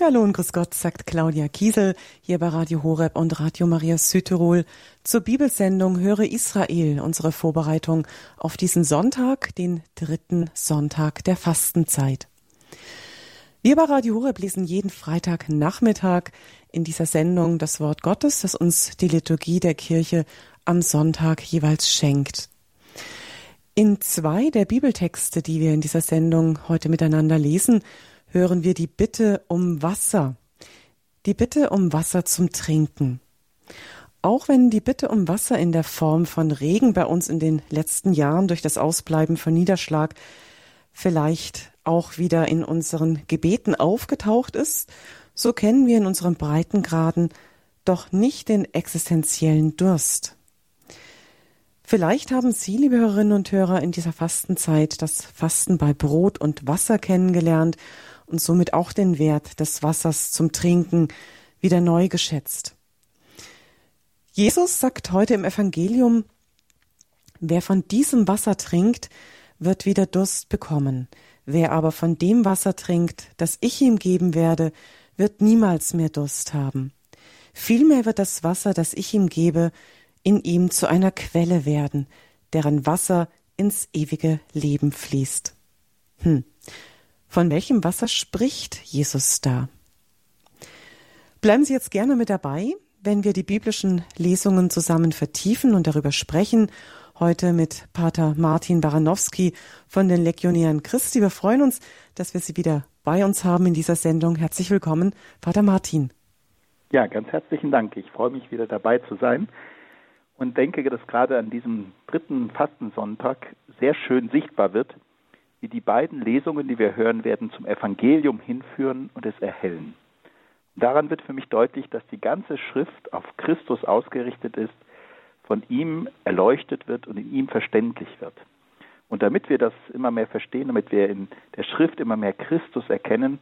Hallo und grüß Gott, sagt Claudia Kiesel hier bei Radio Horeb und Radio Maria Südtirol zur Bibelsendung Höre Israel, unsere Vorbereitung auf diesen Sonntag, den dritten Sonntag der Fastenzeit. Wir bei Radio Horeb lesen jeden Freitagnachmittag in dieser Sendung das Wort Gottes, das uns die Liturgie der Kirche am Sonntag jeweils schenkt. In zwei der Bibeltexte, die wir in dieser Sendung heute miteinander lesen, hören wir die Bitte um Wasser. Die Bitte um Wasser zum Trinken. Auch wenn die Bitte um Wasser in der Form von Regen bei uns in den letzten Jahren durch das Ausbleiben von Niederschlag vielleicht auch wieder in unseren Gebeten aufgetaucht ist, so kennen wir in unseren Breitengraden doch nicht den existenziellen Durst. Vielleicht haben Sie, liebe Hörerinnen und Hörer, in dieser Fastenzeit das Fasten bei Brot und Wasser kennengelernt und somit auch den Wert des Wassers zum Trinken wieder neu geschätzt. Jesus sagt heute im Evangelium, wer von diesem Wasser trinkt, wird wieder Durst bekommen. Wer aber von dem Wasser trinkt, das ich ihm geben werde, wird niemals mehr Durst haben. Vielmehr wird das Wasser, das ich ihm gebe, in ihm zu einer Quelle werden, deren Wasser ins ewige Leben fließt. Hm. Von welchem Wasser spricht Jesus da? Bleiben Sie jetzt gerne mit dabei, wenn wir die biblischen Lesungen zusammen vertiefen und darüber sprechen. Heute mit Pater Martin Baranowski von den Legionären Christi. Wir freuen uns, dass wir Sie wieder bei uns haben in dieser Sendung. Herzlich willkommen, Pater Martin. Ja, ganz herzlichen Dank. Ich freue mich wieder dabei zu sein und denke, dass gerade an diesem dritten Fastensonntag sehr schön sichtbar wird, wie die beiden Lesungen, die wir hören werden, zum Evangelium hinführen und es erhellen. Daran wird für mich deutlich, dass die ganze Schrift auf Christus ausgerichtet ist, von ihm erleuchtet wird und in ihm verständlich wird. Und damit wir das immer mehr verstehen, damit wir in der Schrift immer mehr Christus erkennen,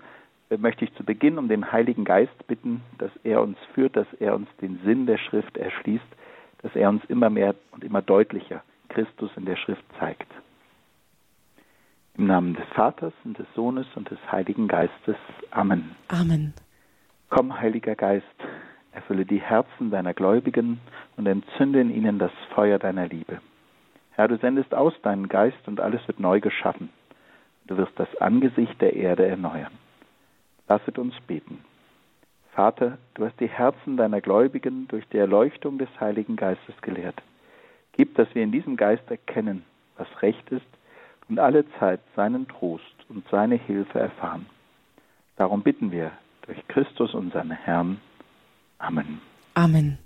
möchte ich zu Beginn um den Heiligen Geist bitten, dass er uns führt, dass er uns den Sinn der Schrift erschließt, dass er uns immer mehr und immer deutlicher Christus in der Schrift zeigt. Im Namen des Vaters und des Sohnes und des Heiligen Geistes. Amen. Amen. Komm, Heiliger Geist, erfülle die Herzen deiner Gläubigen und entzünde in ihnen das Feuer deiner Liebe. Herr, du sendest aus deinen Geist und alles wird neu geschaffen. Du wirst das Angesicht der Erde erneuern. Lasset uns beten. Vater, du hast die Herzen deiner Gläubigen durch die Erleuchtung des Heiligen Geistes gelehrt. Gib, dass wir in diesem Geist erkennen, was recht ist und alle Zeit seinen Trost und seine Hilfe erfahren. Darum bitten wir durch Christus unseren Herrn. Amen. Amen.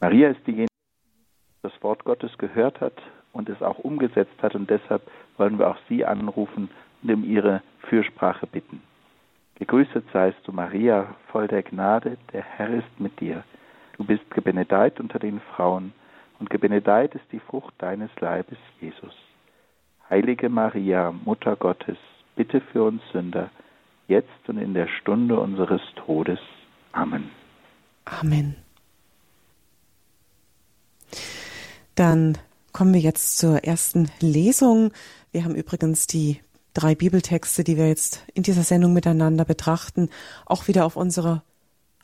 Maria ist diejenige, die das Wort Gottes gehört hat und es auch umgesetzt hat und deshalb wollen wir auch sie anrufen und um ihre Fürsprache bitten. Gegrüßet seist du, Maria, voll der Gnade, der Herr ist mit dir. Du bist gebenedeit unter den Frauen, und gebenedeit ist die Frucht deines Leibes, Jesus. Heilige Maria, Mutter Gottes, bitte für uns Sünder, jetzt und in der Stunde unseres Todes. Amen. Amen. Dann kommen wir jetzt zur ersten Lesung. Wir haben übrigens die drei Bibeltexte, die wir jetzt in dieser Sendung miteinander betrachten, auch wieder auf unsere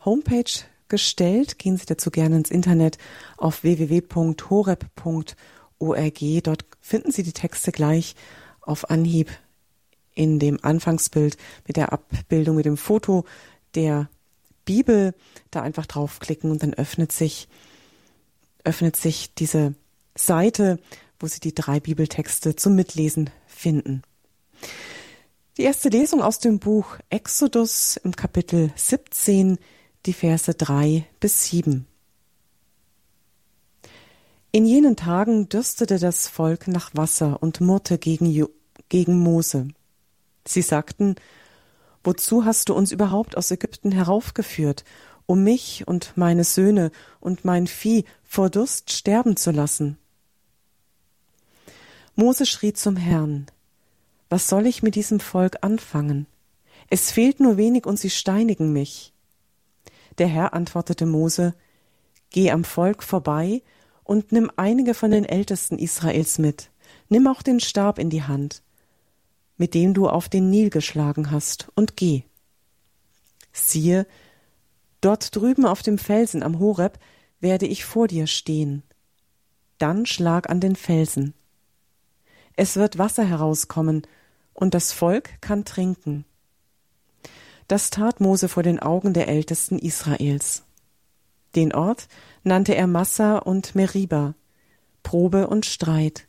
Homepage gestellt. Gehen Sie dazu gerne ins Internet auf www.horeb.org org. Dort finden Sie die Texte gleich auf Anhieb in dem Anfangsbild mit der Abbildung, mit dem Foto der Bibel. Da einfach draufklicken und dann öffnet sich, öffnet sich diese Seite, wo Sie die drei Bibeltexte zum Mitlesen finden. Die erste Lesung aus dem Buch Exodus im Kapitel 17, die Verse 3 bis 7. In jenen Tagen dürstete das Volk nach Wasser und murrte gegen, gegen Mose. Sie sagten, Wozu hast du uns überhaupt aus Ägypten heraufgeführt, um mich und meine Söhne und mein Vieh vor Durst sterben zu lassen? Mose schrie zum Herrn, Was soll ich mit diesem Volk anfangen? Es fehlt nur wenig und sie steinigen mich. Der Herr antwortete Mose, Geh am Volk vorbei und nimm einige von den Ältesten Israels mit. Nimm auch den Stab in die Hand, mit dem du auf den Nil geschlagen hast, und geh. siehe, dort drüben auf dem Felsen am Horeb werde ich vor dir stehen. Dann schlag an den Felsen. Es wird Wasser herauskommen, und das Volk kann trinken. Das tat Mose vor den Augen der Ältesten Israels. Den Ort nannte er Massa und Meriba, Probe und Streit,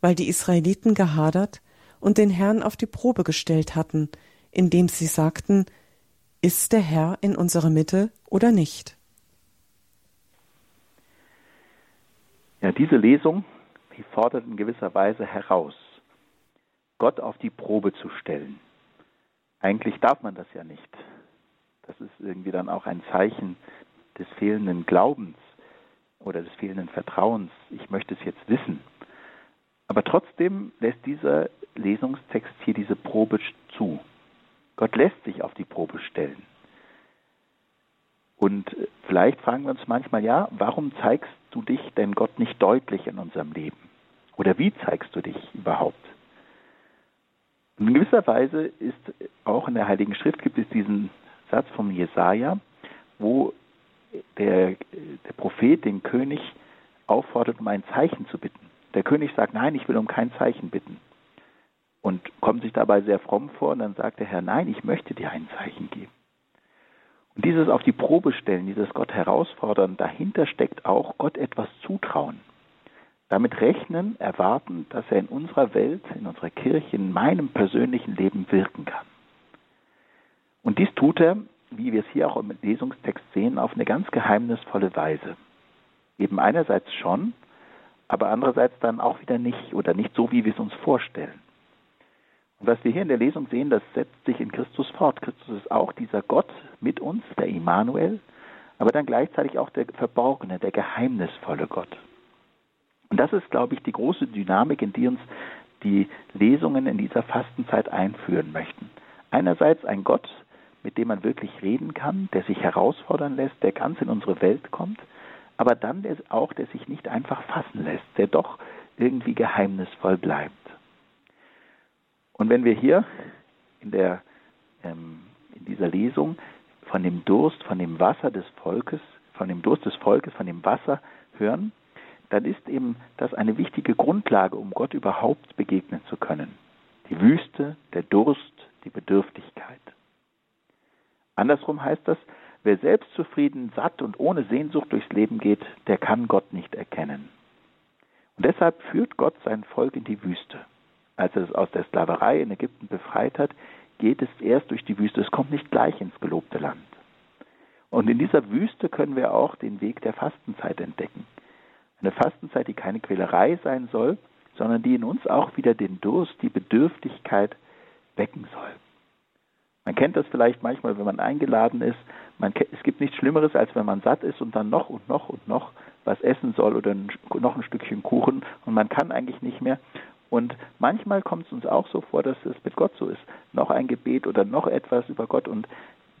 weil die Israeliten gehadert und den Herrn auf die Probe gestellt hatten, indem sie sagten, ist der Herr in unserer Mitte oder nicht? Ja, diese Lesung, die fordert in gewisser Weise heraus, Gott auf die Probe zu stellen. Eigentlich darf man das ja nicht. Das ist irgendwie dann auch ein Zeichen des fehlenden Glaubens oder des fehlenden Vertrauens. Ich möchte es jetzt wissen. Aber trotzdem lässt dieser Lesungstext hier diese Probe zu. Gott lässt sich auf die Probe stellen. Und vielleicht fragen wir uns manchmal, ja, warum zeigst du dich denn Gott nicht deutlich in unserem Leben? Oder wie zeigst du dich überhaupt? In gewisser Weise ist auch in der Heiligen Schrift gibt es diesen Satz vom Jesaja, wo der, der Prophet den König auffordert, um ein Zeichen zu bitten. Der König sagt, nein, ich will um kein Zeichen bitten. Und kommt sich dabei sehr fromm vor und dann sagt der Herr, nein, ich möchte dir ein Zeichen geben. Und dieses auf die Probe stellen, dieses Gott herausfordern, dahinter steckt auch Gott etwas zutrauen. Damit rechnen, erwarten, dass er in unserer Welt, in unserer Kirche, in meinem persönlichen Leben wirken kann. Und dies tut er, wie wir es hier auch im Lesungstext sehen, auf eine ganz geheimnisvolle Weise. Eben einerseits schon, aber andererseits dann auch wieder nicht oder nicht so, wie wir es uns vorstellen. Und was wir hier in der Lesung sehen, das setzt sich in Christus fort. Christus ist auch dieser Gott mit uns, der Immanuel, aber dann gleichzeitig auch der verborgene, der geheimnisvolle Gott. Und das ist, glaube ich, die große Dynamik, in die uns die Lesungen in dieser Fastenzeit einführen möchten. Einerseits ein Gott, mit dem man wirklich reden kann, der sich herausfordern lässt, der ganz in unsere Welt kommt, aber dann der auch, der sich nicht einfach fassen lässt, der doch irgendwie geheimnisvoll bleibt. Und wenn wir hier in, der, ähm, in dieser Lesung von dem Durst, von dem Wasser des Volkes, von dem Durst des Volkes, von dem Wasser hören, dann ist eben das eine wichtige Grundlage, um Gott überhaupt begegnen zu können. Die Wüste, der Durst, die Bedürftigkeit. Andersrum heißt das, wer selbstzufrieden, satt und ohne Sehnsucht durchs Leben geht, der kann Gott nicht erkennen. Und deshalb führt Gott sein Volk in die Wüste. Als er es aus der Sklaverei in Ägypten befreit hat, geht es erst durch die Wüste. Es kommt nicht gleich ins gelobte Land. Und in dieser Wüste können wir auch den Weg der Fastenzeit entdecken. Eine Fastenzeit, die keine Quälerei sein soll, sondern die in uns auch wieder den Durst, die Bedürftigkeit wecken soll. Man kennt das vielleicht manchmal, wenn man eingeladen ist. Man, es gibt nichts Schlimmeres, als wenn man satt ist und dann noch und noch und noch was essen soll oder noch ein Stückchen Kuchen und man kann eigentlich nicht mehr. Und manchmal kommt es uns auch so vor, dass es mit Gott so ist. Noch ein Gebet oder noch etwas über Gott. Und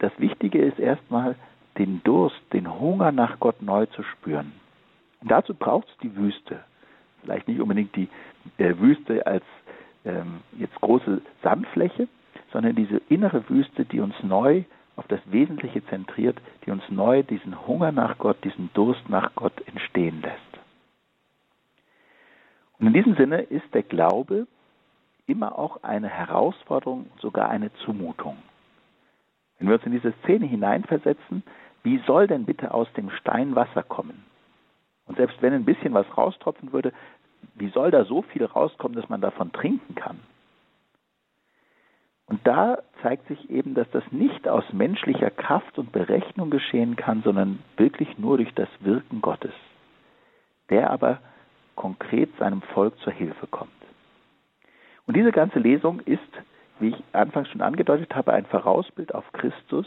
das Wichtige ist erstmal, den Durst, den Hunger nach Gott neu zu spüren. Und dazu braucht es die Wüste. Vielleicht nicht unbedingt die äh, Wüste als ähm, jetzt große Sandfläche, sondern diese innere Wüste, die uns neu auf das Wesentliche zentriert, die uns neu diesen Hunger nach Gott, diesen Durst nach Gott entstehen lässt. Und in diesem Sinne ist der Glaube immer auch eine Herausforderung, sogar eine Zumutung. Wenn wir uns in diese Szene hineinversetzen, wie soll denn bitte aus dem Stein Wasser kommen? Und selbst wenn ein bisschen was raustropfen würde, wie soll da so viel rauskommen, dass man davon trinken kann? Und da zeigt sich eben, dass das nicht aus menschlicher Kraft und Berechnung geschehen kann, sondern wirklich nur durch das Wirken Gottes, der aber konkret seinem Volk zur Hilfe kommt. Und diese ganze Lesung ist, wie ich anfangs schon angedeutet habe, ein Vorausbild auf Christus,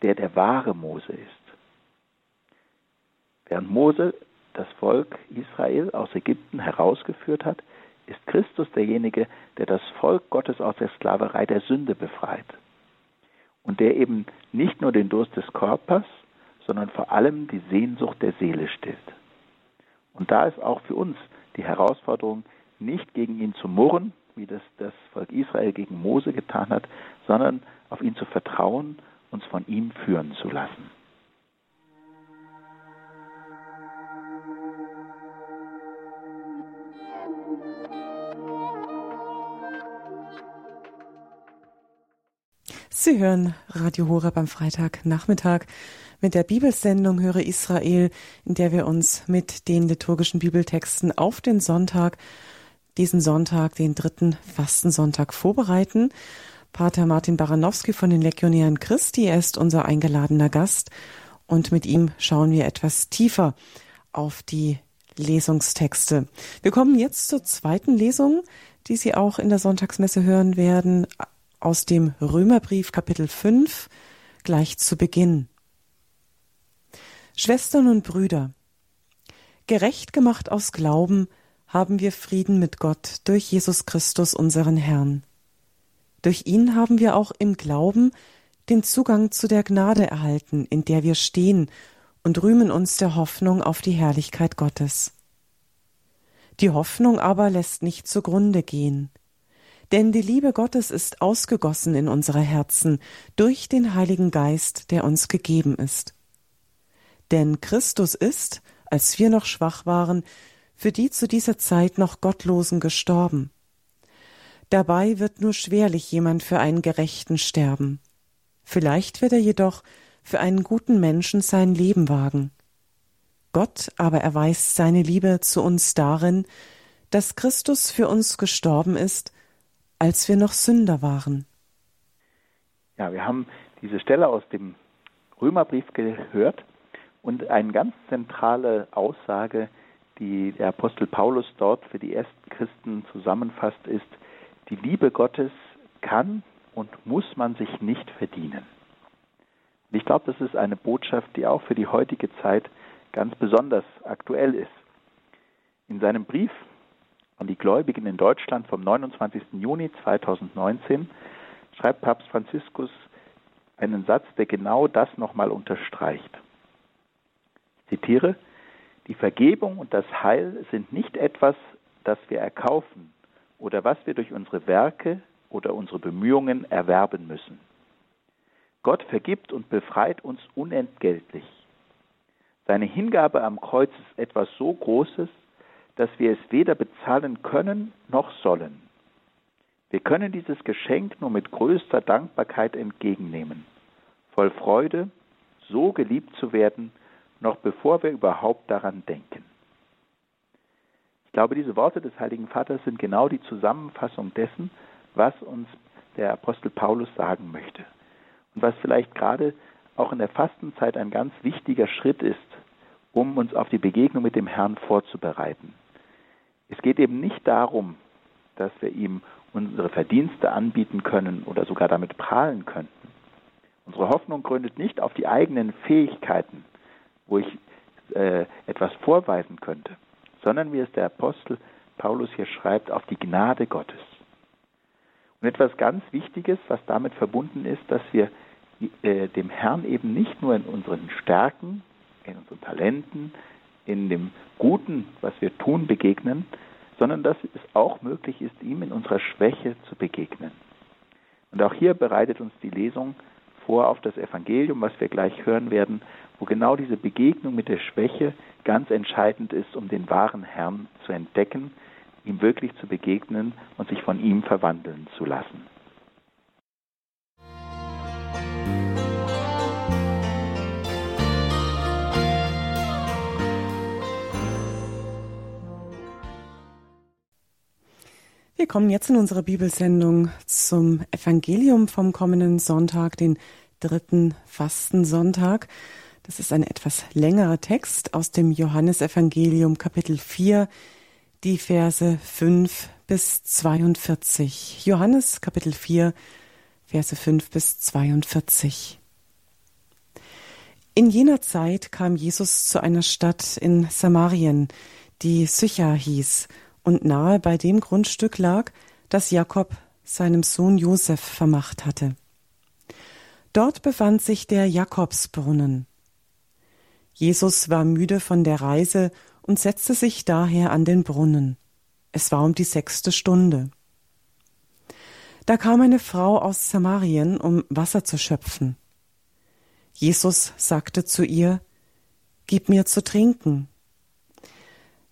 der der wahre Mose ist. Während Mose das Volk Israel aus Ägypten herausgeführt hat, ist Christus derjenige, der das Volk Gottes aus der Sklaverei der Sünde befreit. Und der eben nicht nur den Durst des Körpers, sondern vor allem die Sehnsucht der Seele stillt. Und da ist auch für uns die Herausforderung, nicht gegen ihn zu murren, wie das das Volk Israel gegen Mose getan hat, sondern auf ihn zu vertrauen uns von ihm führen zu lassen. Sie hören Radio Horeb am Freitagnachmittag mit der Bibelsendung Höre Israel, in der wir uns mit den liturgischen Bibeltexten auf den Sonntag, diesen Sonntag, den dritten Fastensonntag vorbereiten. Pater Martin Baranowski von den Legionären Christi, er ist unser eingeladener Gast und mit ihm schauen wir etwas tiefer auf die Lesungstexte. Wir kommen jetzt zur zweiten Lesung, die Sie auch in der Sonntagsmesse hören werden, aus dem Römerbrief Kapitel 5 gleich zu Beginn. Schwestern und Brüder, gerecht gemacht aus Glauben haben wir Frieden mit Gott durch Jesus Christus unseren Herrn. Durch ihn haben wir auch im Glauben den Zugang zu der Gnade erhalten, in der wir stehen und rühmen uns der Hoffnung auf die Herrlichkeit Gottes. Die Hoffnung aber lässt nicht zugrunde gehen. Denn die Liebe Gottes ist ausgegossen in unsere Herzen durch den Heiligen Geist, der uns gegeben ist. Denn Christus ist, als wir noch schwach waren, für die zu dieser Zeit noch Gottlosen gestorben. Dabei wird nur schwerlich jemand für einen Gerechten sterben. Vielleicht wird er jedoch für einen guten Menschen sein Leben wagen. Gott aber erweist seine Liebe zu uns darin, dass Christus für uns gestorben ist, als wir noch Sünder waren. Ja, wir haben diese Stelle aus dem Römerbrief gehört und eine ganz zentrale Aussage, die der Apostel Paulus dort für die ersten Christen zusammenfasst, ist, die Liebe Gottes kann und muss man sich nicht verdienen. Und ich glaube, das ist eine Botschaft, die auch für die heutige Zeit ganz besonders aktuell ist. In seinem Brief an die Gläubigen in Deutschland vom 29. Juni 2019 schreibt Papst Franziskus einen Satz, der genau das nochmal unterstreicht. Ich zitiere, die Vergebung und das Heil sind nicht etwas, das wir erkaufen oder was wir durch unsere Werke oder unsere Bemühungen erwerben müssen. Gott vergibt und befreit uns unentgeltlich. Seine Hingabe am Kreuz ist etwas so Großes, dass wir es weder bezahlen können noch sollen. Wir können dieses Geschenk nur mit größter Dankbarkeit entgegennehmen, voll Freude, so geliebt zu werden, noch bevor wir überhaupt daran denken. Ich glaube, diese Worte des Heiligen Vaters sind genau die Zusammenfassung dessen, was uns der Apostel Paulus sagen möchte. Und was vielleicht gerade auch in der Fastenzeit ein ganz wichtiger Schritt ist, um uns auf die Begegnung mit dem Herrn vorzubereiten. Es geht eben nicht darum, dass wir ihm unsere Verdienste anbieten können oder sogar damit prahlen könnten. Unsere Hoffnung gründet nicht auf die eigenen Fähigkeiten, wo ich äh, etwas vorweisen könnte, sondern wie es der Apostel Paulus hier schreibt, auf die Gnade Gottes. Und etwas ganz Wichtiges, was damit verbunden ist, dass wir äh, dem Herrn eben nicht nur in unseren Stärken, in unseren Talenten, in dem Guten, was wir tun, begegnen, sondern dass es auch möglich ist, ihm in unserer Schwäche zu begegnen. Und auch hier bereitet uns die Lesung vor auf das Evangelium, was wir gleich hören werden, wo genau diese Begegnung mit der Schwäche ganz entscheidend ist, um den wahren Herrn zu entdecken, ihm wirklich zu begegnen und sich von ihm verwandeln zu lassen. Wir kommen jetzt in unserer Bibelsendung zum Evangelium vom kommenden Sonntag, den dritten Fastensonntag. Das ist ein etwas längerer Text aus dem Johannesevangelium Kapitel 4, die Verse 5 bis 42. Johannes Kapitel 4, Verse 5 bis 42. In jener Zeit kam Jesus zu einer Stadt in Samarien, die Sychar hieß, und nahe bei dem Grundstück lag, das Jakob seinem Sohn Josef vermacht hatte. Dort befand sich der Jakobsbrunnen. Jesus war müde von der Reise und setzte sich daher an den Brunnen. Es war um die sechste Stunde. Da kam eine Frau aus Samarien, um Wasser zu schöpfen. Jesus sagte zu ihr, Gib mir zu trinken.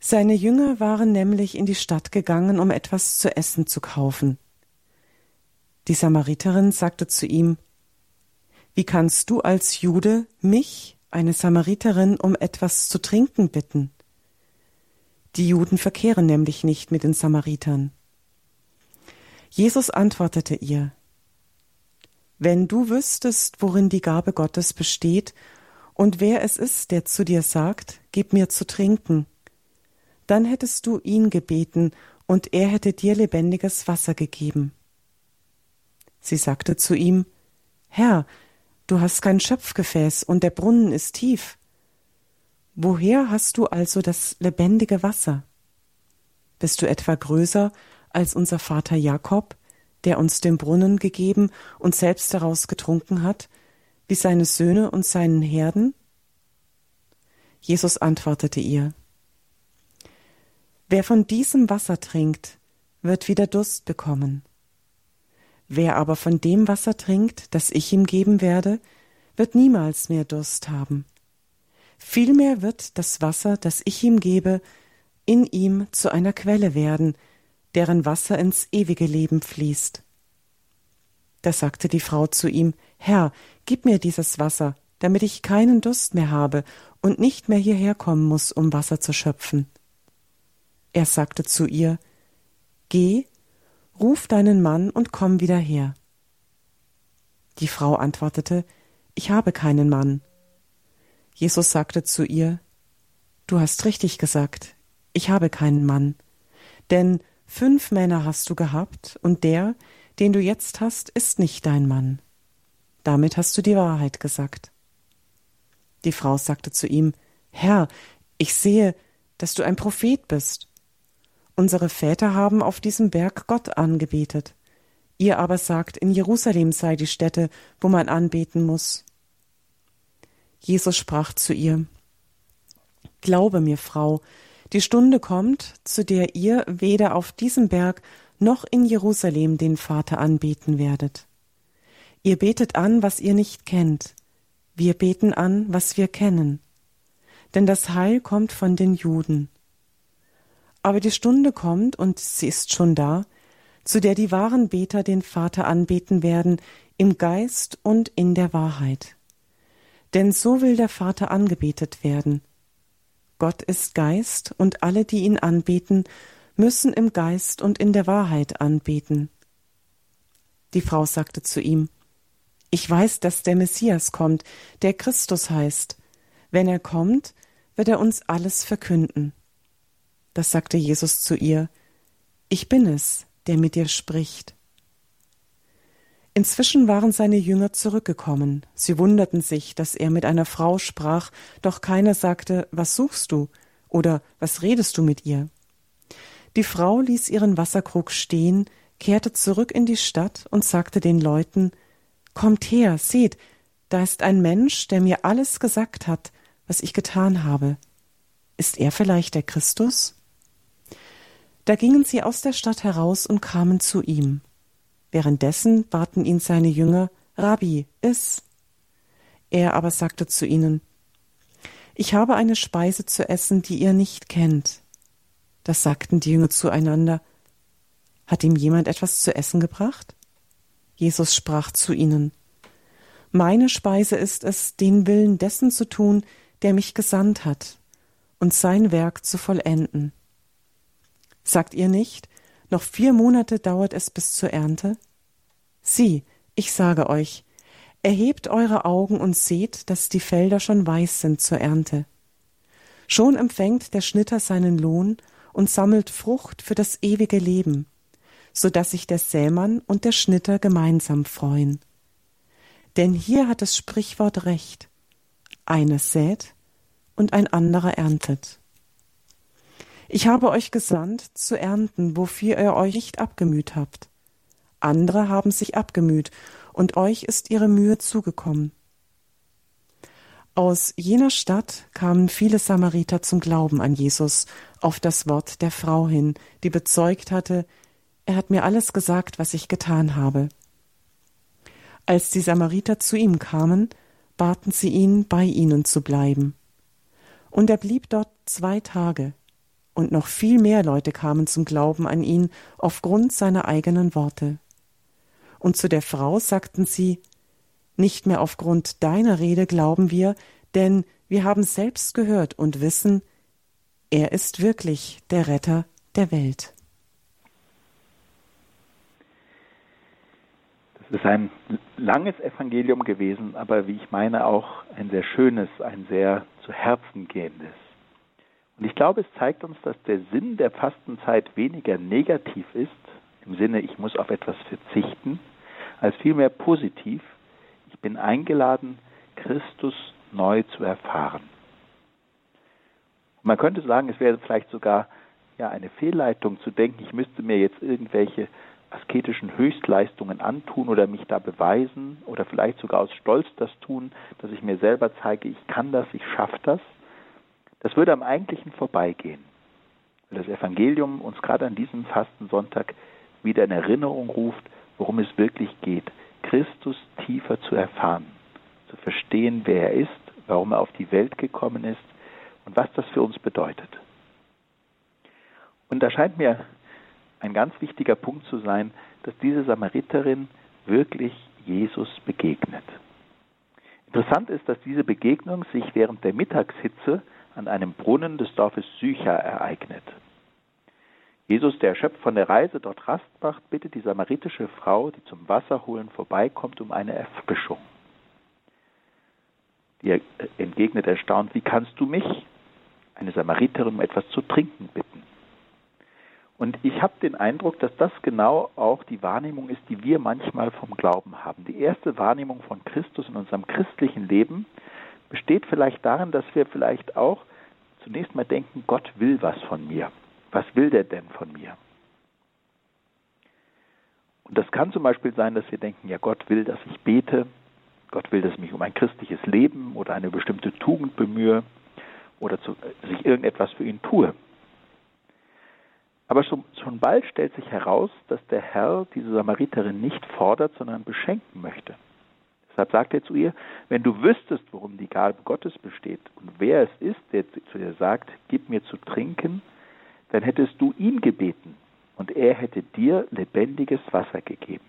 Seine Jünger waren nämlich in die Stadt gegangen, um etwas zu essen zu kaufen. Die Samariterin sagte zu ihm, Wie kannst du als Jude mich, eine Samariterin, um etwas zu trinken bitten? Die Juden verkehren nämlich nicht mit den Samaritern. Jesus antwortete ihr, Wenn du wüsstest, worin die Gabe Gottes besteht und wer es ist, der zu dir sagt, Gib mir zu trinken, dann hättest du ihn gebeten, und er hätte dir lebendiges Wasser gegeben. Sie sagte zu ihm, Herr, du hast kein Schöpfgefäß, und der Brunnen ist tief. Woher hast du also das lebendige Wasser? Bist du etwa größer als unser Vater Jakob, der uns den Brunnen gegeben und selbst daraus getrunken hat, wie seine Söhne und seinen Herden? Jesus antwortete ihr, Wer von diesem Wasser trinkt, wird wieder Durst bekommen. Wer aber von dem Wasser trinkt, das ich ihm geben werde, wird niemals mehr Durst haben. Vielmehr wird das Wasser, das ich ihm gebe, in ihm zu einer Quelle werden, deren Wasser ins ewige Leben fließt. Da sagte die Frau zu ihm, Herr, gib mir dieses Wasser, damit ich keinen Durst mehr habe und nicht mehr hierher kommen muss, um Wasser zu schöpfen. Er sagte zu ihr, Geh, ruf deinen Mann und komm wieder her. Die Frau antwortete, Ich habe keinen Mann. Jesus sagte zu ihr, Du hast richtig gesagt, ich habe keinen Mann. Denn fünf Männer hast du gehabt, und der, den du jetzt hast, ist nicht dein Mann. Damit hast du die Wahrheit gesagt. Die Frau sagte zu ihm, Herr, ich sehe, dass du ein Prophet bist. Unsere Väter haben auf diesem Berg Gott angebetet. Ihr aber sagt, in Jerusalem sei die Stätte, wo man anbeten muss. Jesus sprach zu ihr, Glaube mir, Frau, die Stunde kommt, zu der ihr weder auf diesem Berg noch in Jerusalem den Vater anbeten werdet. Ihr betet an, was ihr nicht kennt. Wir beten an, was wir kennen. Denn das Heil kommt von den Juden. Aber die Stunde kommt, und sie ist schon da, zu der die wahren Beter den Vater anbeten werden, im Geist und in der Wahrheit. Denn so will der Vater angebetet werden. Gott ist Geist, und alle, die ihn anbeten, müssen im Geist und in der Wahrheit anbeten. Die Frau sagte zu ihm, Ich weiß, dass der Messias kommt, der Christus heißt. Wenn er kommt, wird er uns alles verkünden. Das sagte Jesus zu ihr, Ich bin es, der mit dir spricht. Inzwischen waren seine Jünger zurückgekommen. Sie wunderten sich, dass er mit einer Frau sprach, doch keiner sagte, was suchst du? oder was redest du mit ihr? Die Frau ließ ihren Wasserkrug stehen, kehrte zurück in die Stadt und sagte den Leuten, Kommt her, seht, da ist ein Mensch, der mir alles gesagt hat, was ich getan habe. Ist er vielleicht der Christus? Da gingen sie aus der Stadt heraus und kamen zu ihm. Währenddessen baten ihn seine Jünger, Rabbi, iss. Er aber sagte zu ihnen, Ich habe eine Speise zu essen, die ihr nicht kennt. Da sagten die Jünger zueinander, Hat ihm jemand etwas zu essen gebracht? Jesus sprach zu ihnen, Meine Speise ist es, den Willen dessen zu tun, der mich gesandt hat, und sein Werk zu vollenden. Sagt ihr nicht, noch vier Monate dauert es bis zur Ernte? Sieh, ich sage euch, erhebt eure Augen und seht, dass die Felder schon weiß sind zur Ernte. Schon empfängt der Schnitter seinen Lohn und sammelt Frucht für das ewige Leben, so dass sich der Sämann und der Schnitter gemeinsam freuen. Denn hier hat das Sprichwort recht. Einer sät und ein anderer erntet. Ich habe euch gesandt, zu ernten, wofür ihr euch nicht abgemüht habt. Andere haben sich abgemüht, und euch ist ihre Mühe zugekommen. Aus jener Stadt kamen viele Samariter zum Glauben an Jesus auf das Wort der Frau hin, die bezeugt hatte, er hat mir alles gesagt, was ich getan habe. Als die Samariter zu ihm kamen, baten sie ihn, bei ihnen zu bleiben. Und er blieb dort zwei Tage, und noch viel mehr Leute kamen zum Glauben an ihn aufgrund seiner eigenen Worte. Und zu der Frau sagten sie, nicht mehr aufgrund deiner Rede glauben wir, denn wir haben selbst gehört und wissen, er ist wirklich der Retter der Welt. Das ist ein langes Evangelium gewesen, aber wie ich meine auch ein sehr schönes, ein sehr zu Herzen gehendes. Und ich glaube, es zeigt uns, dass der Sinn der Fastenzeit weniger negativ ist, im Sinne, ich muss auf etwas verzichten, als vielmehr positiv, ich bin eingeladen, Christus neu zu erfahren. Man könnte sagen, es wäre vielleicht sogar ja, eine Fehlleitung zu denken, ich müsste mir jetzt irgendwelche asketischen Höchstleistungen antun oder mich da beweisen oder vielleicht sogar aus Stolz das tun, dass ich mir selber zeige, ich kann das, ich schaffe das. Das würde am eigentlichen vorbeigehen. Weil das Evangelium uns gerade an diesem Fastensonntag wieder in Erinnerung ruft, worum es wirklich geht. Christus tiefer zu erfahren, zu verstehen, wer er ist, warum er auf die Welt gekommen ist und was das für uns bedeutet. Und da scheint mir ein ganz wichtiger Punkt zu sein, dass diese Samariterin wirklich Jesus begegnet. Interessant ist, dass diese Begegnung sich während der Mittagshitze an einem Brunnen des Dorfes Sycha ereignet. Jesus, der erschöpft von der Reise dort Rast macht, bittet die samaritische Frau, die zum Wasserholen vorbeikommt, um eine Erfrischung. Die entgegnet erstaunt, wie kannst du mich, eine Samariterin, um etwas zu trinken bitten? Und ich habe den Eindruck, dass das genau auch die Wahrnehmung ist, die wir manchmal vom Glauben haben. Die erste Wahrnehmung von Christus in unserem christlichen Leben besteht vielleicht darin, dass wir vielleicht auch zunächst mal denken, Gott will was von mir. Was will der denn von mir? Und das kann zum Beispiel sein, dass wir denken, ja, Gott will, dass ich bete, Gott will, dass ich mich um ein christliches Leben oder eine bestimmte Tugend bemühe oder zu, dass ich irgendetwas für ihn tue. Aber schon, schon bald stellt sich heraus, dass der Herr diese Samariterin nicht fordert, sondern beschenken möchte. Deshalb sagt er zu ihr, wenn du wüsstest, worum die Gabe Gottes besteht und wer es ist, der zu dir sagt, gib mir zu trinken, dann hättest du ihn gebeten und er hätte dir lebendiges Wasser gegeben.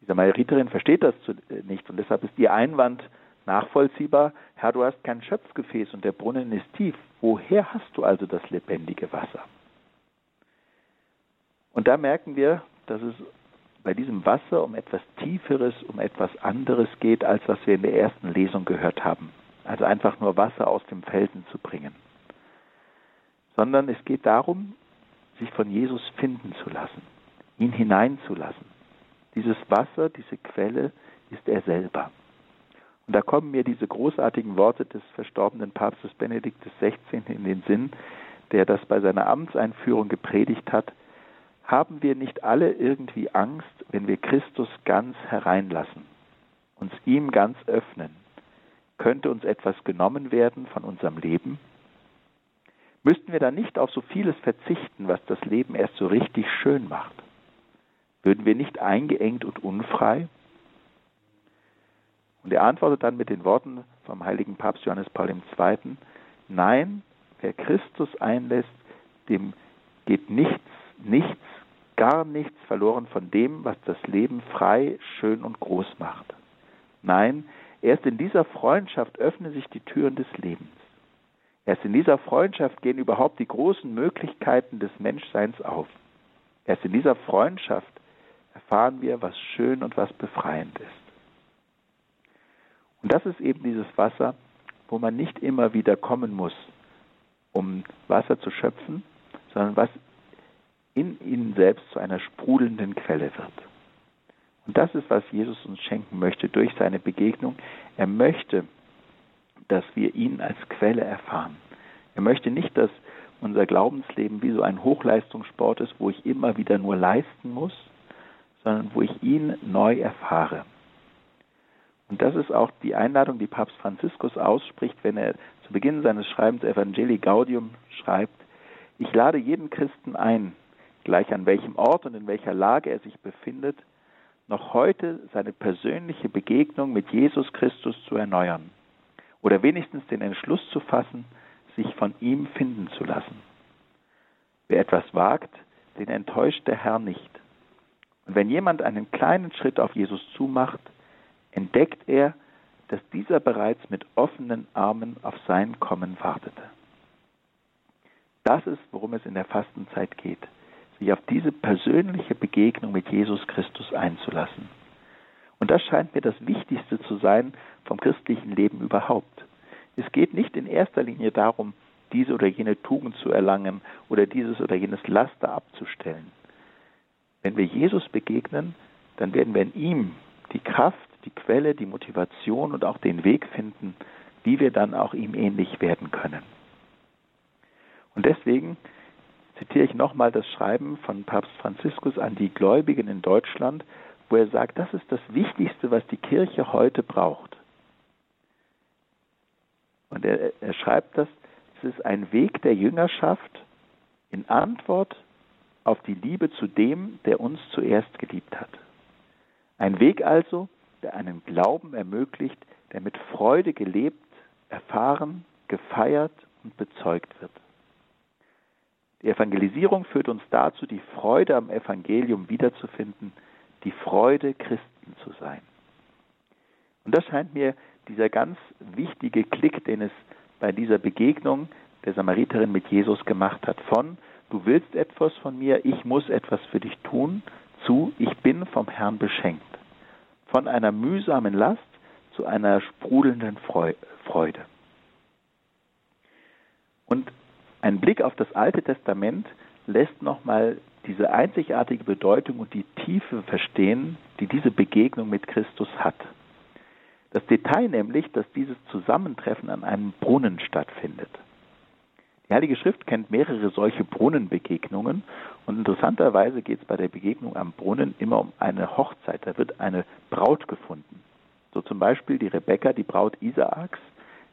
Die Samariterin versteht das äh, nicht und deshalb ist ihr Einwand, nachvollziehbar, Herr, du hast kein Schöpfgefäß und der Brunnen ist tief. Woher hast du also das lebendige Wasser? Und da merken wir, dass es bei diesem Wasser um etwas Tieferes, um etwas anderes geht, als was wir in der ersten Lesung gehört haben. Also einfach nur Wasser aus dem Felsen zu bringen. Sondern es geht darum, sich von Jesus finden zu lassen, ihn hineinzulassen. Dieses Wasser, diese Quelle ist er selber. Und da kommen mir diese großartigen Worte des verstorbenen Papstes Benedikt XVI. in den Sinn, der das bei seiner Amtseinführung gepredigt hat. Haben wir nicht alle irgendwie Angst, wenn wir Christus ganz hereinlassen, uns ihm ganz öffnen? Könnte uns etwas genommen werden von unserem Leben? Müssten wir dann nicht auf so vieles verzichten, was das Leben erst so richtig schön macht? Würden wir nicht eingeengt und unfrei? Und er antwortet dann mit den Worten vom heiligen Papst Johannes Paul II. Nein, wer Christus einlässt, dem geht nichts, nichts, gar nichts verloren von dem, was das Leben frei, schön und groß macht. Nein, erst in dieser Freundschaft öffnen sich die Türen des Lebens. Erst in dieser Freundschaft gehen überhaupt die großen Möglichkeiten des Menschseins auf. Erst in dieser Freundschaft erfahren wir, was schön und was befreiend ist. Und das ist eben dieses Wasser, wo man nicht immer wieder kommen muss, um Wasser zu schöpfen, sondern was in ihnen selbst zu einer sprudelnden Quelle wird. Und das ist, was Jesus uns schenken möchte durch seine Begegnung. Er möchte, dass wir ihn als Quelle erfahren. Er möchte nicht, dass unser Glaubensleben wie so ein Hochleistungssport ist, wo ich immer wieder nur leisten muss, sondern wo ich ihn neu erfahre. Und das ist auch die Einladung, die Papst Franziskus ausspricht, wenn er zu Beginn seines Schreibens Evangelii Gaudium schreibt, ich lade jeden Christen ein, gleich an welchem Ort und in welcher Lage er sich befindet, noch heute seine persönliche Begegnung mit Jesus Christus zu erneuern oder wenigstens den Entschluss zu fassen, sich von ihm finden zu lassen. Wer etwas wagt, den enttäuscht der Herr nicht. Und wenn jemand einen kleinen Schritt auf Jesus zumacht, entdeckt er, dass dieser bereits mit offenen Armen auf sein Kommen wartete. Das ist, worum es in der Fastenzeit geht, sich auf diese persönliche Begegnung mit Jesus Christus einzulassen. Und das scheint mir das Wichtigste zu sein vom christlichen Leben überhaupt. Es geht nicht in erster Linie darum, diese oder jene Tugend zu erlangen oder dieses oder jenes Laster abzustellen. Wenn wir Jesus begegnen, dann werden wir in ihm die Kraft, die Quelle, die Motivation und auch den Weg finden, wie wir dann auch ihm ähnlich werden können. Und deswegen zitiere ich nochmal das Schreiben von Papst Franziskus an die Gläubigen in Deutschland, wo er sagt, das ist das Wichtigste, was die Kirche heute braucht. Und er, er schreibt das, es ist ein Weg der Jüngerschaft in Antwort auf die Liebe zu dem, der uns zuerst geliebt hat. Ein Weg also, der einen Glauben ermöglicht, der mit Freude gelebt, erfahren, gefeiert und bezeugt wird. Die Evangelisierung führt uns dazu, die Freude am Evangelium wiederzufinden, die Freude, Christen zu sein. Und das scheint mir dieser ganz wichtige Klick, den es bei dieser Begegnung der Samariterin mit Jesus gemacht hat, von du willst etwas von mir, ich muss etwas für dich tun, zu ich bin vom Herrn beschenkt. Von einer mühsamen Last zu einer sprudelnden Freude. Und ein Blick auf das Alte Testament lässt nochmal diese einzigartige Bedeutung und die Tiefe verstehen, die diese Begegnung mit Christus hat. Das Detail nämlich, dass dieses Zusammentreffen an einem Brunnen stattfindet. Die Heilige Schrift kennt mehrere solche Brunnenbegegnungen und interessanterweise geht es bei der Begegnung am Brunnen immer um eine Hochzeit. Da wird eine Braut gefunden. So zum Beispiel die Rebekka, die Braut Isaaks,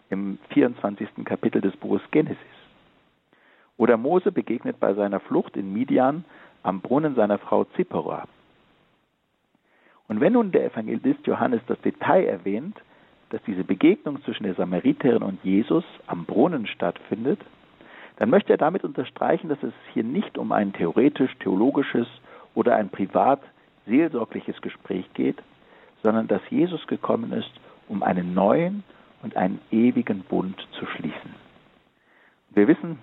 im 24. Kapitel des Buches Genesis. Oder Mose begegnet bei seiner Flucht in Midian am Brunnen seiner Frau Zippora. Und wenn nun der Evangelist Johannes das Detail erwähnt, dass diese Begegnung zwischen der Samariterin und Jesus am Brunnen stattfindet, dann möchte er damit unterstreichen, dass es hier nicht um ein theoretisch-theologisches oder ein privat-seelsorgliches Gespräch geht, sondern dass Jesus gekommen ist, um einen neuen und einen ewigen Bund zu schließen. Wir wissen,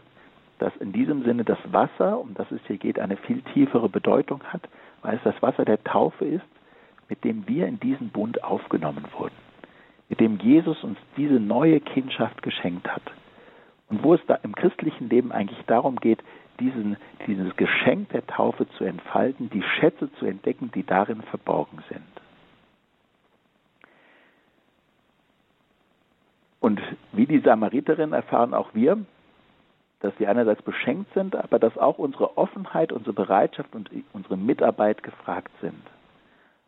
dass in diesem Sinne das Wasser, um das es hier geht, eine viel tiefere Bedeutung hat, weil es das Wasser der Taufe ist, mit dem wir in diesen Bund aufgenommen wurden, mit dem Jesus uns diese neue Kindschaft geschenkt hat. Und wo es da im christlichen Leben eigentlich darum geht, diesen, dieses Geschenk der Taufe zu entfalten, die Schätze zu entdecken, die darin verborgen sind. Und wie die Samariterin erfahren auch wir, dass wir einerseits beschenkt sind, aber dass auch unsere Offenheit, unsere Bereitschaft und unsere Mitarbeit gefragt sind.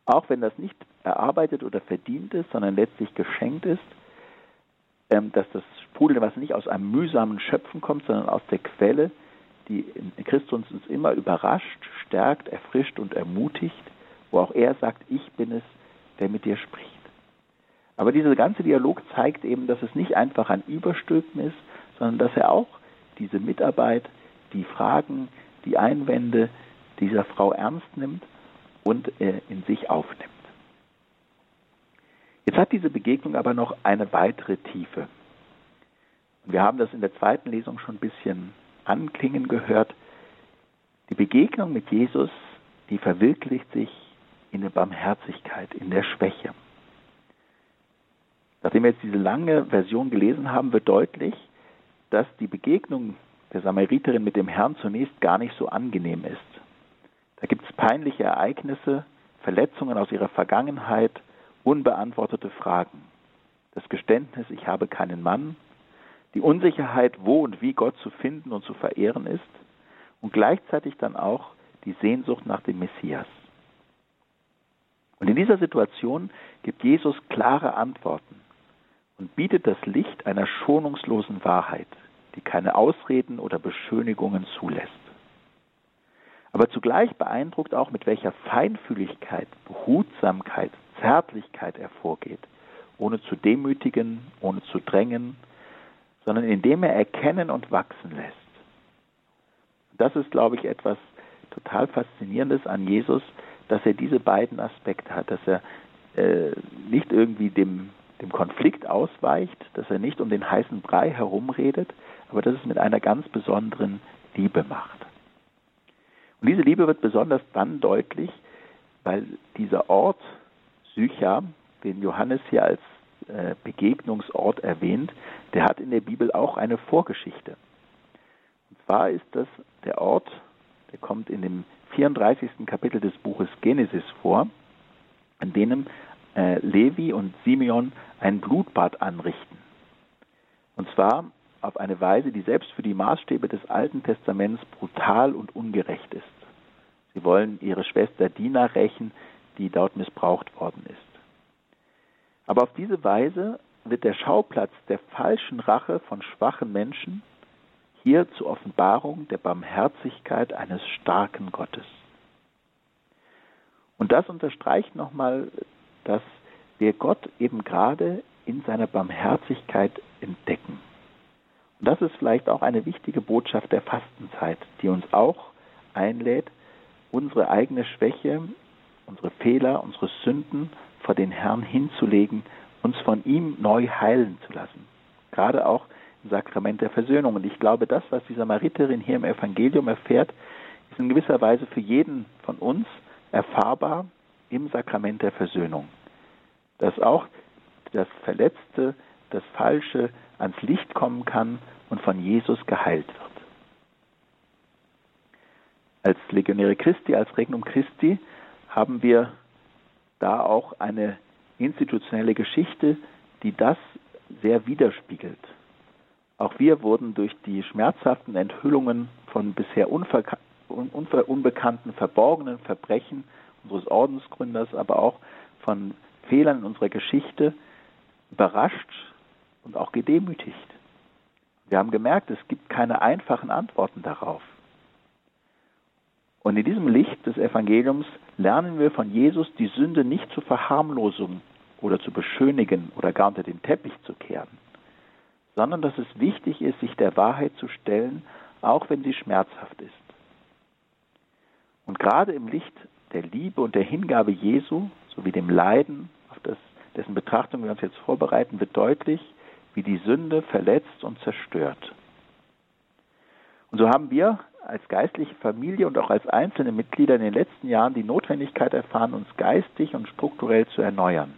Auch wenn das nicht erarbeitet oder verdient ist, sondern letztlich geschenkt ist, ähm, dass das sprudelnde Wasser nicht aus einem mühsamen Schöpfen kommt, sondern aus der Quelle, die Christus uns immer überrascht, stärkt, erfrischt und ermutigt, wo auch er sagt, ich bin es, der mit dir spricht. Aber dieser ganze Dialog zeigt eben, dass es nicht einfach ein Überstülpen ist, sondern dass er auch diese Mitarbeit, die Fragen, die Einwände dieser Frau ernst nimmt und äh, in sich aufnimmt. Jetzt hat diese Begegnung aber noch eine weitere Tiefe. wir haben das in der zweiten Lesung schon ein bisschen anklingen gehört. Die Begegnung mit Jesus, die verwirklicht sich in der Barmherzigkeit, in der Schwäche. Nachdem wir jetzt diese lange Version gelesen haben, wird deutlich, dass die Begegnung der Samariterin mit dem Herrn zunächst gar nicht so angenehm ist. Da gibt es peinliche Ereignisse, Verletzungen aus ihrer Vergangenheit, unbeantwortete Fragen. Das Geständnis, ich habe keinen Mann, die Unsicherheit, wo und wie Gott zu finden und zu verehren ist und gleichzeitig dann auch die Sehnsucht nach dem Messias. Und in dieser Situation gibt Jesus klare Antworten und bietet das Licht einer schonungslosen Wahrheit, die keine Ausreden oder Beschönigungen zulässt. Aber zugleich beeindruckt auch, mit welcher Feinfühligkeit, Behutsamkeit, Zärtlichkeit er vorgeht, ohne zu demütigen, ohne zu drängen, sondern indem er erkennen und wachsen lässt. Das ist, glaube ich, etwas total Faszinierendes an Jesus, dass er diese beiden Aspekte hat, dass er äh, nicht irgendwie dem, dem Konflikt ausweicht, dass er nicht um den heißen Brei herumredet, aber dass es mit einer ganz besonderen Liebe macht. Und diese Liebe wird besonders dann deutlich, weil dieser Ort Sycha, den Johannes hier als äh, Begegnungsort erwähnt, der hat in der Bibel auch eine Vorgeschichte. Und zwar ist das der Ort, der kommt in dem 34. Kapitel des Buches Genesis vor, an dem äh, Levi und Simeon ein Blutbad anrichten. Und zwar auf eine Weise, die selbst für die Maßstäbe des Alten Testaments brutal und ungerecht ist. Sie wollen ihre Schwester Dina rächen, die dort missbraucht worden ist. Aber auf diese Weise wird der Schauplatz der falschen Rache von schwachen Menschen hier zur Offenbarung der Barmherzigkeit eines starken Gottes. Und das unterstreicht nochmal, dass wir Gott eben gerade in seiner Barmherzigkeit entdecken. Und das ist vielleicht auch eine wichtige Botschaft der Fastenzeit, die uns auch einlädt, unsere eigene Schwäche, unsere Fehler, unsere Sünden vor den Herrn hinzulegen, uns von ihm neu heilen zu lassen. Gerade auch im Sakrament der Versöhnung. Und ich glaube, das, was die Samariterin hier im Evangelium erfährt, ist in gewisser Weise für jeden von uns erfahrbar im Sakrament der Versöhnung. Dass auch das Verletzte, das Falsche ans Licht kommen kann und von Jesus geheilt wird. Als Legionäre Christi, als Regnum Christi haben wir da auch eine institutionelle Geschichte, die das sehr widerspiegelt. Auch wir wurden durch die schmerzhaften Enthüllungen von bisher unbekannten, verborgenen Verbrechen unseres Ordensgründers, aber auch von Fehlern in unserer Geschichte überrascht und auch gedemütigt. Wir haben gemerkt, es gibt keine einfachen Antworten darauf. Und in diesem Licht des Evangeliums lernen wir von Jesus, die Sünde nicht zu verharmlosen oder zu beschönigen oder gar unter den Teppich zu kehren, sondern dass es wichtig ist, sich der Wahrheit zu stellen, auch wenn sie schmerzhaft ist. Und gerade im Licht der Liebe und der Hingabe Jesu sowie dem Leiden, auf das, dessen Betrachtung wir uns jetzt vorbereiten, wird deutlich, wie die Sünde verletzt und zerstört. Und so haben wir als geistliche Familie und auch als einzelne Mitglieder in den letzten Jahren die Notwendigkeit erfahren, uns geistig und strukturell zu erneuern.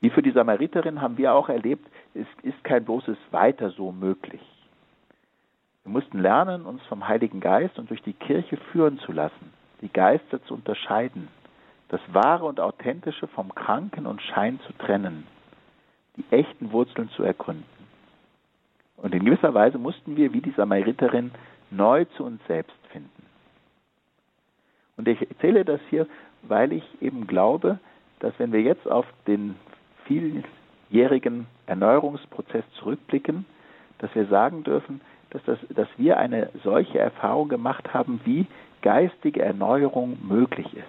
Wie für die Samariterin haben wir auch erlebt, es ist kein bloßes Weiter so möglich. Wir mussten lernen, uns vom Heiligen Geist und durch die Kirche führen zu lassen, die Geister zu unterscheiden, das Wahre und Authentische vom Kranken und Schein zu trennen, die echten Wurzeln zu ergründen. Und in gewisser Weise mussten wir, wie die Samariterin, neu zu uns selbst finden. Und ich erzähle das hier, weil ich eben glaube, dass wenn wir jetzt auf den vieljährigen Erneuerungsprozess zurückblicken, dass wir sagen dürfen, dass, das, dass wir eine solche Erfahrung gemacht haben, wie geistige Erneuerung möglich ist.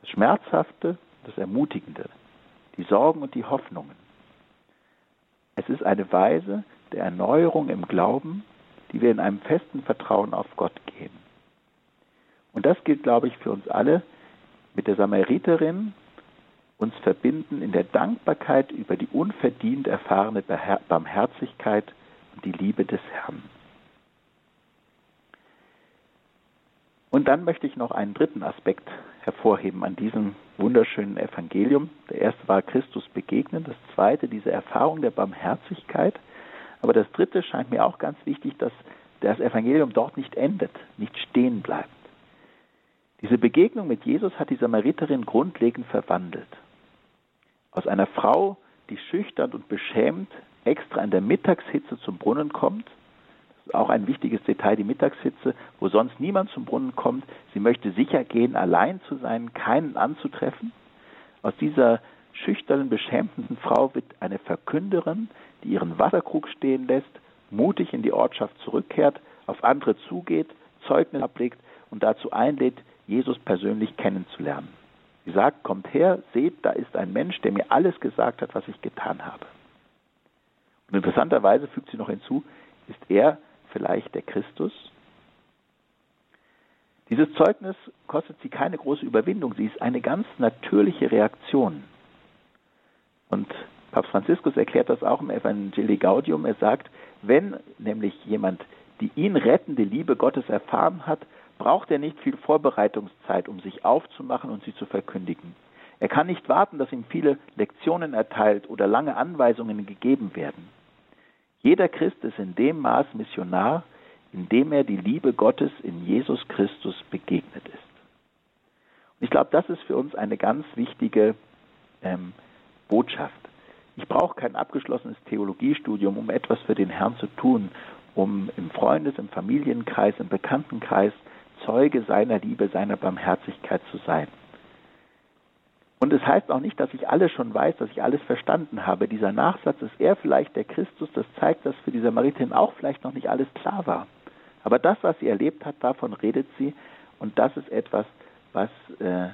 Das Schmerzhafte, das Ermutigende, die Sorgen und die Hoffnungen. Es ist eine Weise der Erneuerung im Glauben, die wir in einem festen Vertrauen auf Gott geben. Und das gilt, glaube ich, für uns alle mit der Samariterin, uns verbinden in der Dankbarkeit über die unverdient erfahrene Barmherzigkeit und die Liebe des Herrn. Und dann möchte ich noch einen dritten Aspekt hervorheben an diesem wunderschönen Evangelium. Der erste war Christus begegnen, das zweite diese Erfahrung der Barmherzigkeit aber das Dritte scheint mir auch ganz wichtig, dass das Evangelium dort nicht endet, nicht stehen bleibt. Diese Begegnung mit Jesus hat die Samariterin grundlegend verwandelt. Aus einer Frau, die schüchtern und beschämt extra in der Mittagshitze zum Brunnen kommt, auch ein wichtiges Detail, die Mittagshitze, wo sonst niemand zum Brunnen kommt, sie möchte sicher gehen, allein zu sein, keinen anzutreffen. Aus dieser schüchternen, beschämten Frau wird eine Verkünderin, die ihren Wasserkrug stehen lässt, mutig in die Ortschaft zurückkehrt, auf andere zugeht, Zeugnis ablegt und dazu einlädt, Jesus persönlich kennenzulernen. Sie sagt, kommt her, seht, da ist ein Mensch, der mir alles gesagt hat, was ich getan habe. Und interessanterweise fügt sie noch hinzu, ist er vielleicht der Christus? Dieses Zeugnis kostet sie keine große Überwindung, sie ist eine ganz natürliche Reaktion. Und Papst Franziskus erklärt das auch im Evangelii Gaudium. Er sagt, wenn nämlich jemand die ihn rettende Liebe Gottes erfahren hat, braucht er nicht viel Vorbereitungszeit, um sich aufzumachen und sie zu verkündigen. Er kann nicht warten, dass ihm viele Lektionen erteilt oder lange Anweisungen gegeben werden. Jeder Christ ist in dem Maß Missionar, in dem er die Liebe Gottes in Jesus Christus begegnet ist. Und ich glaube, das ist für uns eine ganz wichtige ähm, Botschaft. Ich brauche kein abgeschlossenes Theologiestudium, um etwas für den Herrn zu tun, um im Freundes-, im Familienkreis, im Bekanntenkreis Zeuge seiner Liebe, seiner Barmherzigkeit zu sein. Und es heißt auch nicht, dass ich alles schon weiß, dass ich alles verstanden habe. Dieser Nachsatz ist eher vielleicht der Christus, das zeigt, dass für die Samariterin auch vielleicht noch nicht alles klar war. Aber das, was sie erlebt hat, davon redet sie. Und das ist etwas, was, äh,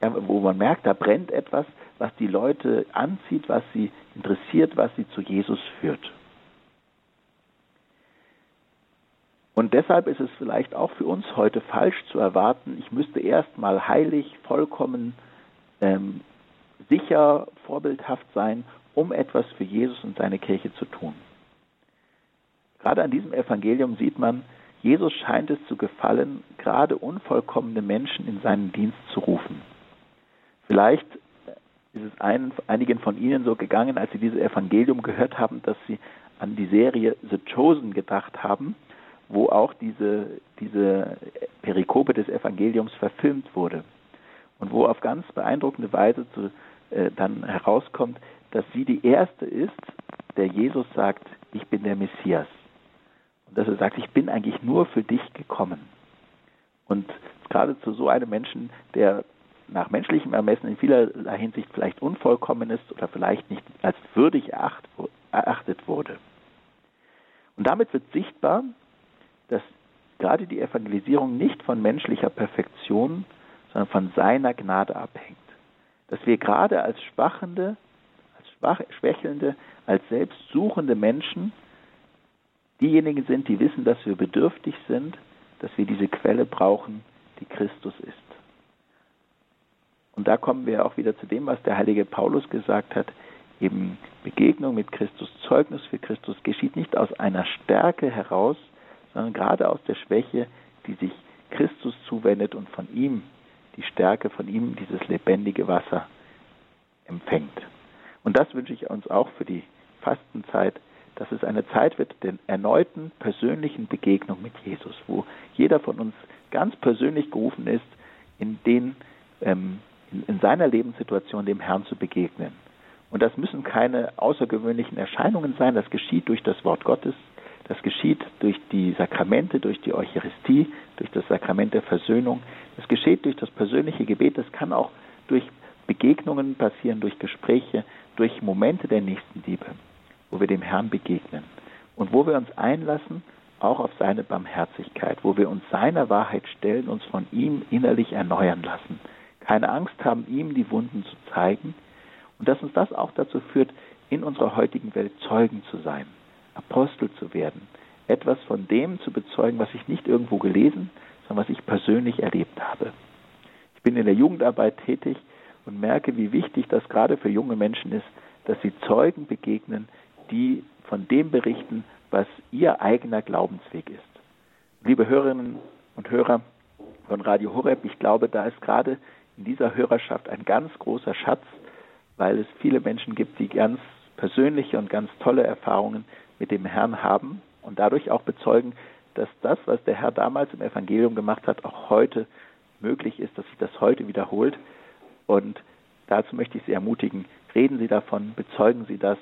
wo man merkt, da brennt etwas, was die Leute anzieht, was sie interessiert, was sie zu Jesus führt. Und deshalb ist es vielleicht auch für uns heute falsch zu erwarten, ich müsste erstmal heilig, vollkommen ähm, sicher, vorbildhaft sein, um etwas für Jesus und seine Kirche zu tun. Gerade an diesem Evangelium sieht man, Jesus scheint es zu gefallen, gerade unvollkommene Menschen in seinen Dienst zu rufen. Vielleicht ist es ein, einigen von Ihnen so gegangen, als Sie dieses Evangelium gehört haben, dass Sie an die Serie The Chosen gedacht haben wo auch diese, diese Perikope des Evangeliums verfilmt wurde und wo auf ganz beeindruckende Weise zu, äh, dann herauskommt, dass sie die erste ist, der Jesus sagt, ich bin der Messias. Und dass er sagt, ich bin eigentlich nur für dich gekommen. Und gerade zu so einem Menschen, der nach menschlichem Ermessen in vielerlei Hinsicht vielleicht unvollkommen ist oder vielleicht nicht als würdig erachtet wurde. Und damit wird sichtbar, dass gerade die Evangelisierung nicht von menschlicher Perfektion, sondern von seiner Gnade abhängt. Dass wir gerade als Schwachende, als Schwach, Schwächelnde, als selbstsuchende Menschen diejenigen sind, die wissen, dass wir bedürftig sind, dass wir diese Quelle brauchen, die Christus ist. Und da kommen wir auch wieder zu dem, was der heilige Paulus gesagt hat, eben Begegnung mit Christus, Zeugnis für Christus geschieht nicht aus einer Stärke heraus, sondern gerade aus der Schwäche, die sich Christus zuwendet und von ihm die Stärke, von ihm dieses lebendige Wasser empfängt. Und das wünsche ich uns auch für die Fastenzeit, dass es eine Zeit wird der erneuten persönlichen Begegnung mit Jesus, wo jeder von uns ganz persönlich gerufen ist, in, den, ähm, in, in seiner Lebenssituation dem Herrn zu begegnen. Und das müssen keine außergewöhnlichen Erscheinungen sein, das geschieht durch das Wort Gottes, das geschieht durch die Sakramente, durch die Eucharistie, durch das Sakrament der Versöhnung. Das geschieht durch das persönliche Gebet. Das kann auch durch Begegnungen passieren, durch Gespräche, durch Momente der Nächstenliebe, wo wir dem Herrn begegnen und wo wir uns einlassen, auch auf seine Barmherzigkeit, wo wir uns seiner Wahrheit stellen, uns von ihm innerlich erneuern lassen. Keine Angst haben, ihm die Wunden zu zeigen und dass uns das auch dazu führt, in unserer heutigen Welt Zeugen zu sein. Apostel zu werden, etwas von dem zu bezeugen, was ich nicht irgendwo gelesen, sondern was ich persönlich erlebt habe. Ich bin in der Jugendarbeit tätig und merke, wie wichtig das gerade für junge Menschen ist, dass sie Zeugen begegnen, die von dem berichten, was ihr eigener Glaubensweg ist. Liebe Hörerinnen und Hörer von Radio Horeb, ich glaube, da ist gerade in dieser Hörerschaft ein ganz großer Schatz, weil es viele Menschen gibt, die ganz persönliche und ganz tolle Erfahrungen mit dem Herrn haben und dadurch auch bezeugen, dass das, was der Herr damals im Evangelium gemacht hat, auch heute möglich ist, dass sich das heute wiederholt. Und dazu möchte ich Sie ermutigen, reden Sie davon, bezeugen Sie das.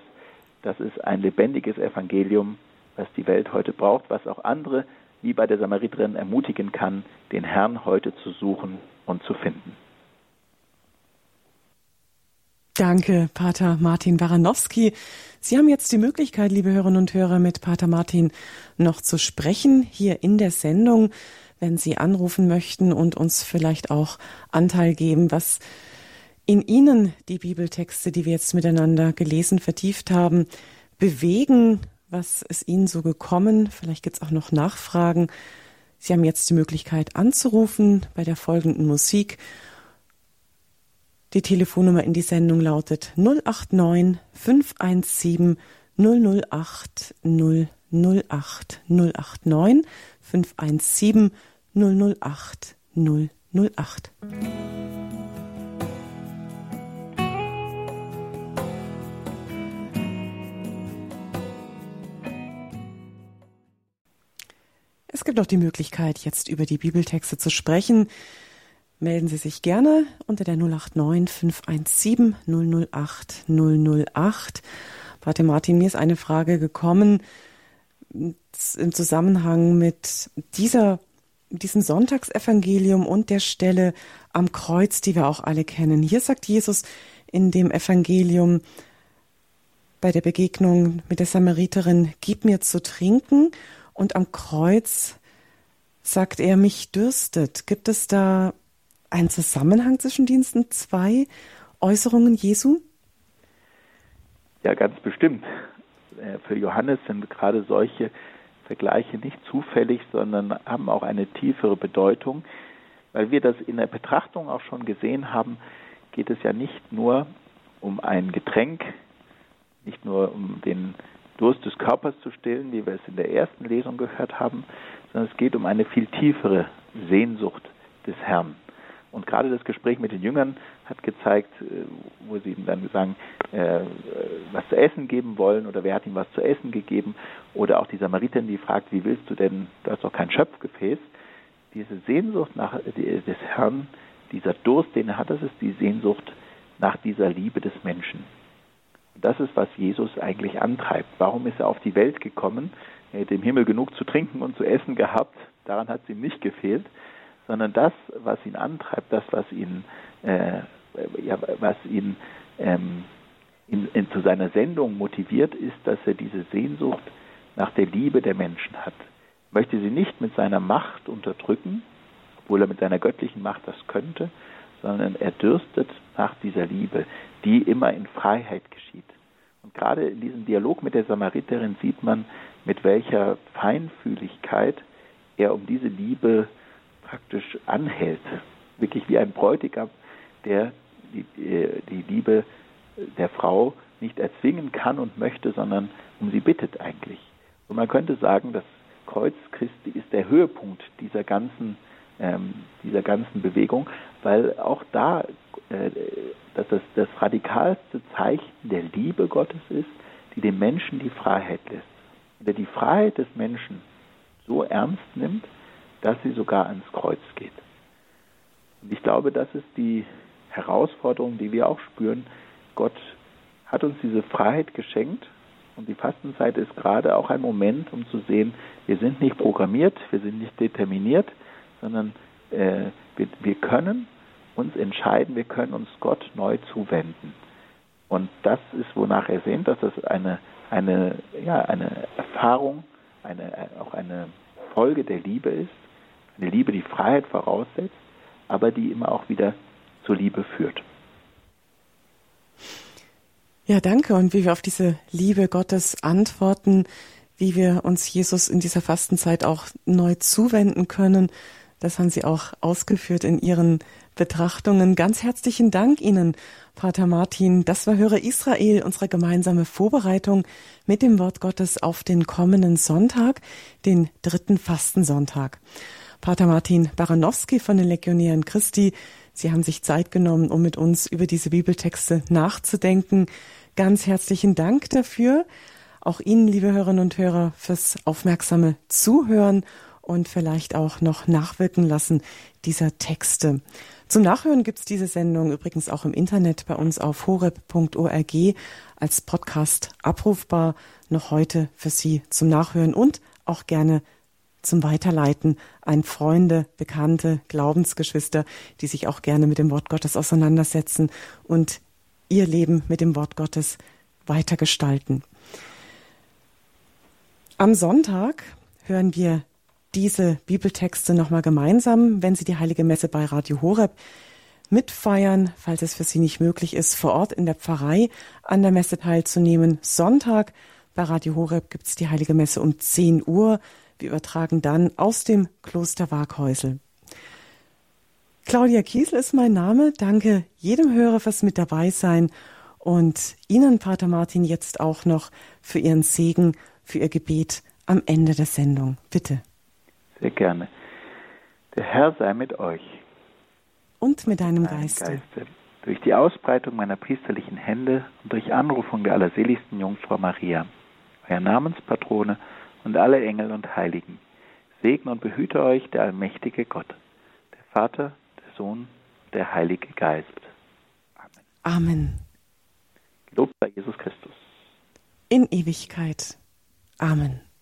Das ist ein lebendiges Evangelium, was die Welt heute braucht, was auch andere, wie bei der Samariterin, ermutigen kann, den Herrn heute zu suchen und zu finden. Danke, Pater Martin Baranowski. Sie haben jetzt die Möglichkeit, liebe Hörerinnen und Hörer, mit Pater Martin noch zu sprechen hier in der Sendung. wenn Sie anrufen möchten und uns vielleicht auch Anteil geben, was in Ihnen die Bibeltexte, die wir jetzt miteinander gelesen, vertieft haben, bewegen, was ist Ihnen so gekommen. Vielleicht gibt es auch noch Nachfragen. Sie haben jetzt die Möglichkeit anzurufen bei der folgenden Musik. Die Telefonnummer in die Sendung lautet 089 517 008 008 089 517 008 008. Es gibt auch die Möglichkeit, jetzt über die Bibeltexte zu sprechen. Melden Sie sich gerne unter der 089 517 008 008. Warte Martin, mir ist eine Frage gekommen im Zusammenhang mit dieser, diesem Sonntagsevangelium und der Stelle am Kreuz, die wir auch alle kennen. Hier sagt Jesus in dem Evangelium bei der Begegnung mit der Samariterin, gib mir zu trinken. Und am Kreuz sagt er, mich dürstet. Gibt es da einen Zusammenhang zwischen diesen zwei Äußerungen Jesu? Ja, ganz bestimmt. Äh, für Johannes sind gerade solche Vergleiche nicht zufällig, sondern haben auch eine tiefere Bedeutung. Weil wir das in der Betrachtung auch schon gesehen haben, geht es ja nicht nur um ein Getränk, nicht nur um den Durst des Körpers zu stillen, wie wir es in der ersten Lesung gehört haben, sondern es geht um eine viel tiefere Sehnsucht des Herrn. Und gerade das Gespräch mit den Jüngern hat gezeigt, äh, wo sie ihm dann sagen, äh, was zu essen geben wollen oder wer hat ihm was zu essen gegeben. Oder auch die Samariterin, die fragt, wie willst du denn, du hast doch kein Schöpfgefäß. Diese Sehnsucht nach des Herrn, dieser Durst, den er hat, das ist die Sehnsucht nach dieser Liebe des Menschen. Das ist, was Jesus eigentlich antreibt. Warum ist er auf die Welt gekommen? Er hätte im Himmel genug zu trinken und zu essen gehabt. Daran hat es ihm nicht gefehlt. Sondern das, was ihn antreibt, das, was ihn, äh, ja, was ihn ähm, in, in, zu seiner Sendung motiviert, ist, dass er diese Sehnsucht nach der Liebe der Menschen hat. Er möchte sie nicht mit seiner Macht unterdrücken, obwohl er mit seiner göttlichen Macht das könnte, sondern er dürstet nach dieser Liebe, die immer in Freiheit geschieht. Und gerade in diesem Dialog mit der Samariterin sieht man, mit welcher Feinfühligkeit er um diese Liebe praktisch anhält. Wirklich wie ein Bräutigam, der die, die Liebe der Frau nicht erzwingen kann und möchte, sondern um sie bittet eigentlich. Und man könnte sagen, das Kreuz Christi ist der Höhepunkt dieser ganzen ähm, dieser ganzen Bewegung, weil auch da äh, dass das das radikalste Zeichen der Liebe Gottes ist, die dem Menschen die Freiheit lässt. Und der die Freiheit des Menschen so ernst nimmt, dass sie sogar ans Kreuz geht. Und ich glaube, das ist die Herausforderung, die wir auch spüren. Gott hat uns diese Freiheit geschenkt und die Fastenzeit ist gerade auch ein Moment, um zu sehen, wir sind nicht programmiert, wir sind nicht determiniert, sondern äh, wir, wir können uns entscheiden, wir können uns Gott neu zuwenden. Und das ist, wonach er sehnt, dass das eine, eine, ja, eine Erfahrung, eine, auch eine Folge der Liebe ist. Eine Liebe, die Freiheit voraussetzt, aber die immer auch wieder zur Liebe führt. Ja, danke. Und wie wir auf diese Liebe Gottes antworten, wie wir uns Jesus in dieser Fastenzeit auch neu zuwenden können, das haben Sie auch ausgeführt in Ihren Betrachtungen. Ganz herzlichen Dank Ihnen, Pater Martin. Das war Höre Israel, unsere gemeinsame Vorbereitung mit dem Wort Gottes auf den kommenden Sonntag, den dritten Fastensonntag. Pater Martin Baranowski von den Legionären Christi, Sie haben sich Zeit genommen, um mit uns über diese Bibeltexte nachzudenken. Ganz herzlichen Dank dafür. Auch Ihnen, liebe Hörerinnen und Hörer, fürs aufmerksame Zuhören und vielleicht auch noch nachwirken lassen dieser Texte. Zum Nachhören gibt's diese Sendung übrigens auch im Internet bei uns auf horeb.org als Podcast abrufbar, noch heute für Sie zum Nachhören und auch gerne zum Weiterleiten an Freunde, Bekannte, Glaubensgeschwister, die sich auch gerne mit dem Wort Gottes auseinandersetzen und ihr Leben mit dem Wort Gottes weitergestalten. Am Sonntag hören wir diese Bibeltexte nochmal gemeinsam, wenn Sie die Heilige Messe bei Radio Horeb mitfeiern, falls es für Sie nicht möglich ist, vor Ort in der Pfarrei an der Messe teilzunehmen. Sonntag bei Radio Horeb gibt es die Heilige Messe um 10 Uhr. Wir übertragen dann aus dem Kloster Waghäusel. Claudia Kiesel ist mein Name. Danke jedem Hörer fürs mit dabei sein und Ihnen, Pater Martin, jetzt auch noch für Ihren Segen, für Ihr Gebet am Ende der Sendung. Bitte. Sehr gerne. Der Herr sei mit euch. Und mit deinem Geiste. Geiste. Durch die Ausbreitung meiner priesterlichen Hände und durch Anrufung der allerseligsten Jungfrau Maria, euer Namenspatrone und alle Engel und Heiligen, segne und behüte euch der allmächtige Gott, der Vater, der Sohn, der Heilige Geist. Amen. Amen. Lob sei Jesus Christus. In Ewigkeit. Amen.